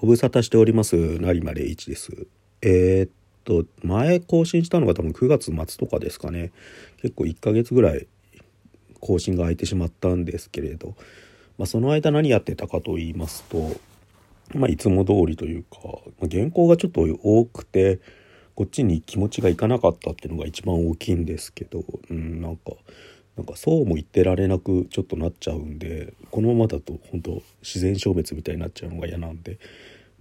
ご無沙汰しております成間礼一です。えー、っと前更新したのが多分9月末とかですかね。結構1ヶ月ぐらい更新が空いてしまったんですけれど、まあ、その間何やってたかと言いますとまあいつも通りというか、まあ、原稿がちょっと多くてこっちに気持ちがいかなかったっていうのが一番大きいんですけど、うん、なんかなんかそうも言ってられなくちょっとなっちゃうんでこのままだと本当自然消滅みたいになっちゃうのが嫌なんで、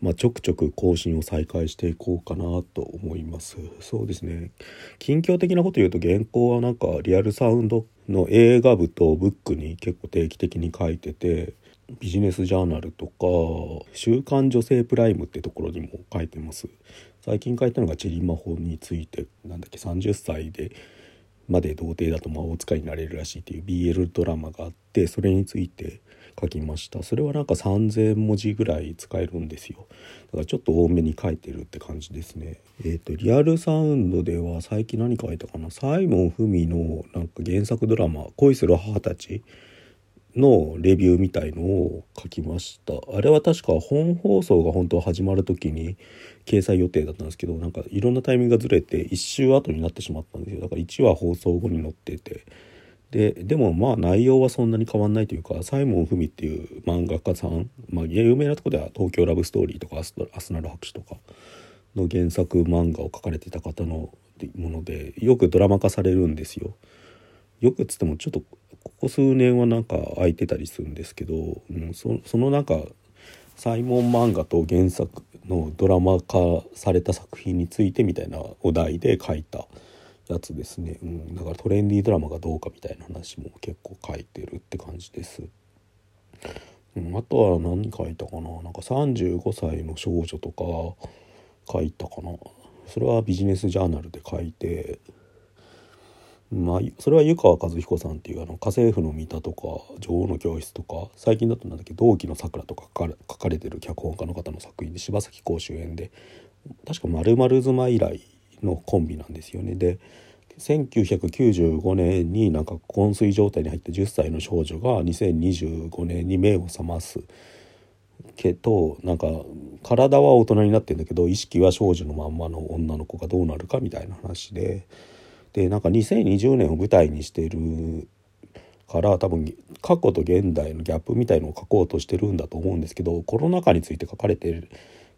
まあ、ちょくちょく更新を再開していこうかなと思います。そうですね。近況的なこと言うと原稿はなんかリアルサウンドの映画部とブックに結構定期的に書いててビジネスジャーナルとか「週刊女性プライム」ってところにも書いてます。最近書いたのがチェリマホについてなんだっけ30歳でまで童貞だと魔法使いになれるらしいっていう BL ドラマがあってそれについて書きました。それはなんか3,000文字ぐらい使えるんですよ。だからちょっと多めに書いてるって感じですね。えっ、ー、とリアルサウンドでは最近何書いたかな？サイモン・フミのなんか原作ドラマ「恋する母たち」のレビューみたいのを書きました。あれは確か本放送が本当は始まる時に掲載予定だったんですけどなんかいろんなタイミングがずれて1週後になってしまったんですよ。だから1話放送後に載ってて。ででもまあ内容はそんなに変わんないというかサイモン・フミっていう漫画家さん、まあ、有名なとこでは「東京ラブストーリー」とか「アスナル白書」とかの原作漫画を描かれてた方のものでよくドラマ化されるんですよ。よくっつってもちょっとここ数年はなんか空いてたりするんですけど、うん、そそのなんかサイモン漫画と原作のドラマ化された作品についてみたいなお題で書いたやつですね、うん、だからトレンディードラマがどうかみたいな話も結構書いてるって感じです。うん、あとは何書いたかな？なんか35歳の少女とか書いたかな？それはビジネスジャーナルで書いてまあ、それは湯川和彦さんっていうあの家政婦の三田とか女王の教室とか最近だとなんだっけ同期のさくらとか書かれてる脚本家の方の作品で柴咲コウ主演で確か「まる妻」以来のコンビなんですよね。で1995年になんか昏睡状態に入った10歳の少女が2025年に目を覚ますけどなんか体は大人になってんだけど意識は少女のまんまの女の子がどうなるかみたいな話で。でなんか2020年を舞台にしてるから多分過去と現代のギャップみたいのを書こうとしてるんだと思うんですけどコロナ禍について書かれてる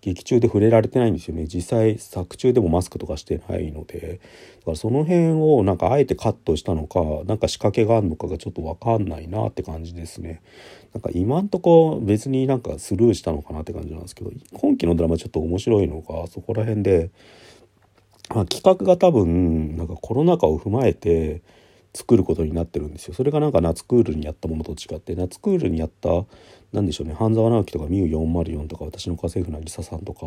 劇中で触れられてないんですよね。実際作中でもマスクとかしてないので。だからその辺をなんかあえてカットしたのかなんか仕掛けがあるのかがちょっと分かんないなって感じですね。なんか今んとこ別になんかスルーしたのかなって感じなんですけど今期のドラマちょっと面白いのがそこら辺でまあ、企画が多分なんかコロナ禍を踏まえて作ることになってるんですよ。それがなんか夏クールにやったものと違って夏クールにやった何でしょうね半沢直樹とかミュー404とか私の家政婦の渚さんとかあ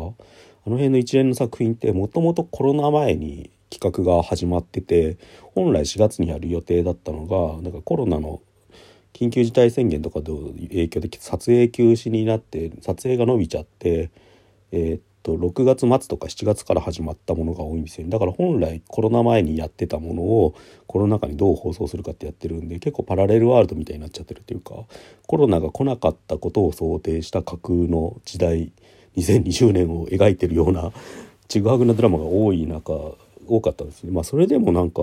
の辺の一連の作品ってもともとコロナ前に企画が始まってて本来4月にやる予定だったのがなんかコロナの緊急事態宣言とかの影響で撮影休止になって撮影が伸びちゃって、えー、と6月末とか7月から始まったものが多いんですよ、ね、だから本来コロナ前にやってたものをコロナ禍にどう放送するかってやってるんで結構パラレルワールドみたいになっちゃってるっていうかコロナが来なかったことを想定した架空の時代2020年を描いてるようなちぐはぐなドラマが多い中多かったんですね。まあ、それでもなんか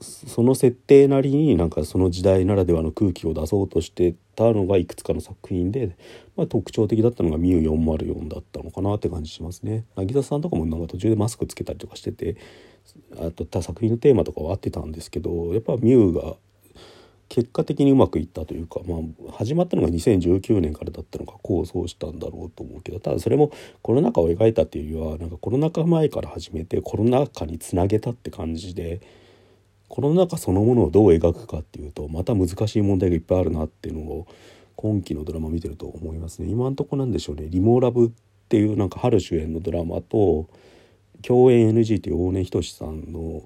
その設定なりになんかその時代ならではの空気を出そうとしてたのがいくつかの作品で、まあ、特徴的だったのが「ミュー404」だったのかなって感じしますね。渚さんとかもなんか途中でマスクつけたりとかしててあと他作品のテーマとかは合ってたんですけどやっぱミューが結果的にうまくいったというか、まあ、始まったのが2019年からだったのか構想したんだろうと思うけどただそれもコロナ禍を描いたっていうよりはなんかコロナ禍前から始めてコロナ禍につなげたって感じで。コロナ禍そのものをどう描くかっていうとまた難しい問題がいっぱいあるなっていうのを今期のドラマ見てると思いますね。今んとこなんでしょうね「リモーラブ」っていうなんか春主演のドラマと共演 NG っていう大根仁さんの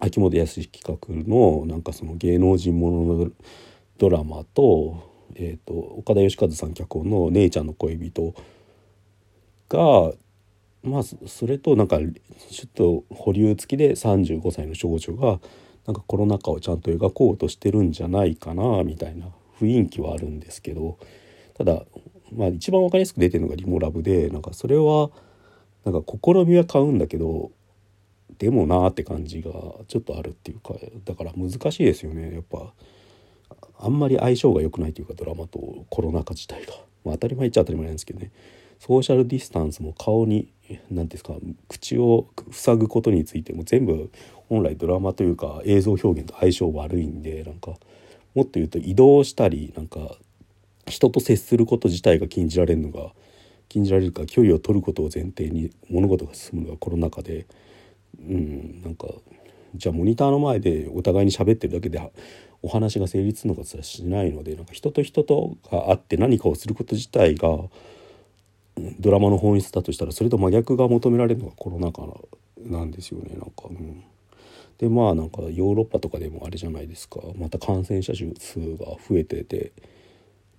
秋元康企画のなんかその芸能人もののドラマと,、えー、と岡田義和さん脚本の「姉ちゃんの恋人」がまあそれとなんかちょっと保留付きで35歳の少女がなんかコロナ禍をちゃんと描こうとしてるんじゃないかなみたいな雰囲気はあるんですけどただまあ一番分かりやすく出てるのがリモラブでなんかそれはなんか試みは買うんだけどでもなーって感じがちょっとあるっていうかだから難しいですよねやっぱ。あんまり相性が良くないというかドラマとコロナ禍自体が、まあ、当たり前っちゃ当たり前なんですけどね。ソーシャルディスタンスも顔に何ですか口を塞ぐことについても全部本来ドラマというか映像表現と相性悪いんでなんかもっと言うと移動したりなんか人と接すること自体が禁じられるのが禁じられるか距離を取ることを前提に物事が進むのがコロナ禍でうんなんかじゃあモニターの前でお互いに喋ってるだけでお話が成立するのかしないのでなんか人と人とが会って何かをすること自体がドラマの本質だとしたらそれと真逆が求められるのがコロナ禍なんですよねなんか、うん、でまあなんかヨーロッパとかでもあれじゃないですか。また感染者数が増えてて、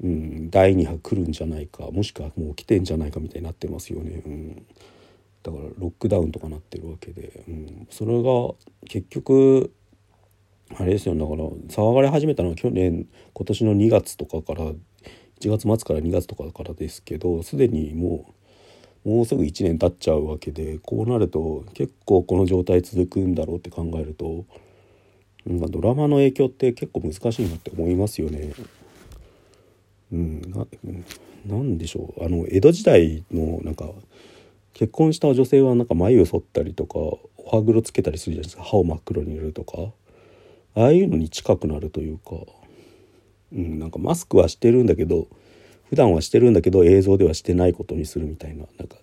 うん、第2波来るんじゃないかもしくはもう来てんじゃないかみたいになってますよね。うん。だからロックダウンとかなってるわけで、うん、それが結局あれですよだから騒がれ始めたのは去年今年の2月とかから1月末から2月とかからですけどすでにもうもうすぐ1年経っちゃうわけでこうなると結構この状態続くんだろうって考えるとなんかドラマの影響って結構難しいなって思いますよね。うん、ななんでしょう。あの江戸時代のなんか結婚した女性はなんか眉を剃ったりとかお歯黒つけたりするじゃないですか。歯を真っ黒に塗るとか。ああいうのに近くなるというか、うん、なんかマスクはしてるんだけど普段はしてるんだけど映像ではしてないことにするみたいな。なんか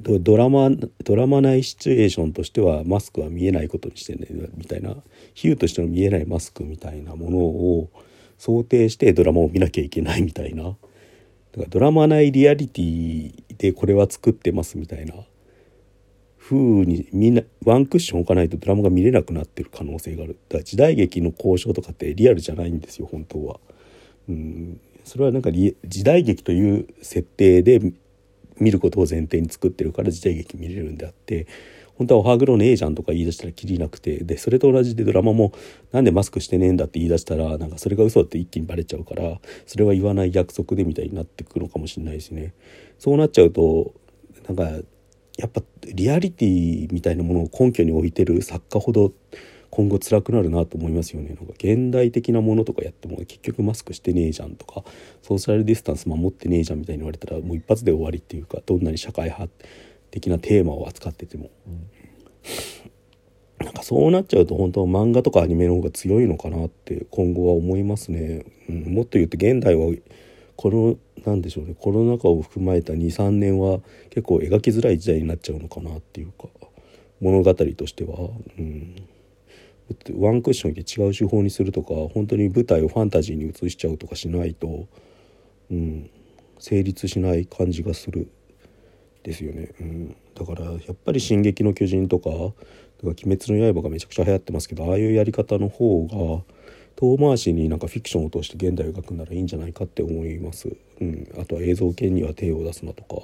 ドラマドラマ内シチュエーションとしてはマスクは見えないことにしてねみたいな。比喩としての見えないマスクみたいなものを想定してドラマを見なきゃいけないみたいな。だからドラマ内リアリティでこれは作ってますみたいな。風にみんなワンクッション置かないとドラマが見れなくなってる可能性がある。だから時代劇の交渉とかってリアルじゃないんですよ本当は。うん。それはなんか時代劇という設定で見ることを前提に作ってるから時代劇見れるんであって本当はおはぐろねえじゃんとか言い出したらきりなくてでそれと同じでドラマもなんでマスクしてねえんだって言い出したらなんかそれが嘘って一気にバレちゃうからそれは言わない約束でみたいになってくるのかもしれないしね。そうなっちゃうとなんかやっぱリアリティみたいなものを根拠に置いてる作家ほど今後辛くなるなと思いますよね。なんか現代的なものとかやっても結局マスクしてねえじゃんとかソーシャルディスタンス守ってねえじゃんみたいに言われたらもう一発で終わりっていうかどんなに社会派的なテーマを扱ってても、うん、なんかそうなっちゃうと本当漫画とかアニメの方が強いのかなって今後は思いますね、うん、もっと言うと現代はこの何でしょうねコロナ禍を踏まえた23年は結構描きづらい時代になっちゃうのかなっていうか物語としては。うん。ワンクッションで違う手法にするとか本当に舞台をファンタジーに移しちゃうとかしないと、うん、成立しない感じがする。ですよね、うん、だからやっぱり「進撃の巨人」とか「鬼滅の刃」がめちゃくちゃ流行ってますけどああいうやり方の方が遠回しになんかフィクションを通して現代を描くならいいんじゃないかって思います、うん、あとは映像系には手を出すなとか、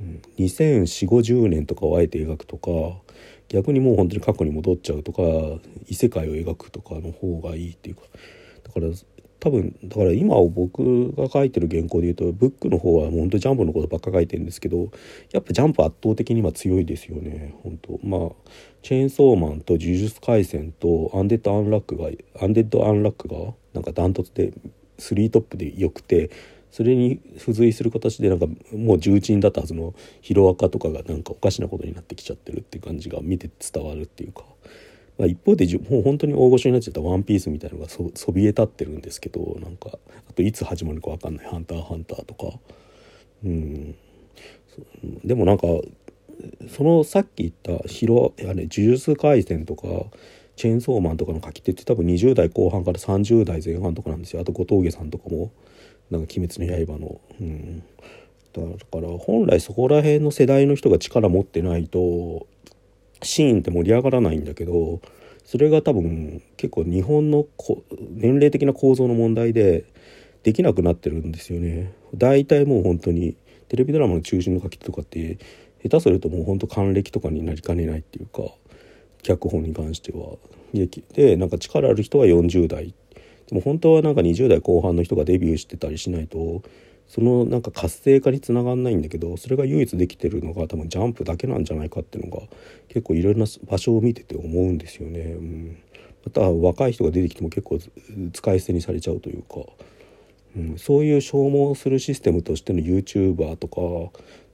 うん、204050年とかをあえて描くとか逆にもう本当に過去に戻っちゃうとか異世界を描くとかの方がいいっていうか。だから多分だから今僕が書いてる原稿で言うとブックの方はもう本当ジャンプのことばっか書いてるんですけどやっぱジャンプ圧倒的には強いですよね本当。まあチェンソーマンと呪術廻戦とアンデッド・アンラックがアンデッド・アンラックがなんかダントツで3トップでよくてそれに付随する形でなんかもう重鎮だったはずのヒロアカとかがなんかおかしなことになってきちゃってるって感じが見て伝わるっていうか、まあ、一方でもう本当に大御所になっちゃった「ワンピースみたいなのがそそびえ立ってるんですけどなんかあといつ始まるか分かんない「ハンターハンター」とか。うん。でもなんかそのさっき言ったヒロや、ね、呪術廻戦とかチェーンソーマンとかの書き手って多分20代後半から30代前半とかなんですよ。あと小峠さんとかもなんか「鬼滅の刃の」うん、だから本来そこら辺の世代の人が力持ってないとシーンって盛り上がらないんだけどそれが多分結構日本の年齢的な構造の問題でできなくなってるんですよね。大体もう本当にテレビドラマの中心の書きとかって下手するともう本当還暦とかになりかねないっていうか脚本に関しては。でなんか力ある人は40代でも本当はなんか20代後半の人がデビューしてたりしないとそのなんか活性化につながんないんだけどそれが唯一できてるのが多分ジャンプだけなんじゃないかっていうのが結構いろんな場所を見てて思うんですよね。うん、また若い人が出てきても結構使い捨てにされちゃうというか、うん、そういう消耗するシステムとしての YouTuber とか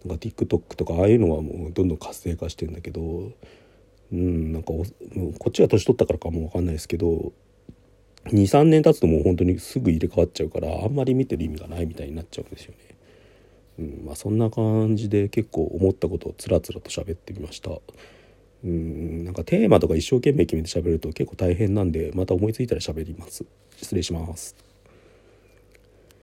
なんか TikTok とかああいうのはもうどんどん活性化してんだけど、うん、なんかこっちが年取ったからかも分かんないですけど23年経つともう本当にすぐ入れ替わっちゃうからあんまり見てる意味がないみたいになっちゃうんですよね。うんまあ、そんな感じで結構思ったことをつらつらと喋ってみました。うんなんかテーマとか一生懸命決めて喋ると結構大変なんでまた思いついたら喋ります。失礼します。